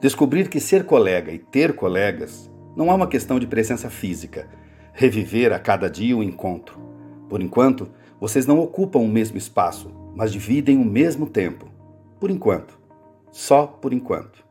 Descobrir que ser colega e ter colegas não é uma questão de presença física, reviver a cada dia o encontro. Por enquanto, vocês não ocupam o mesmo espaço, mas dividem o mesmo tempo. Por enquanto. Só por enquanto.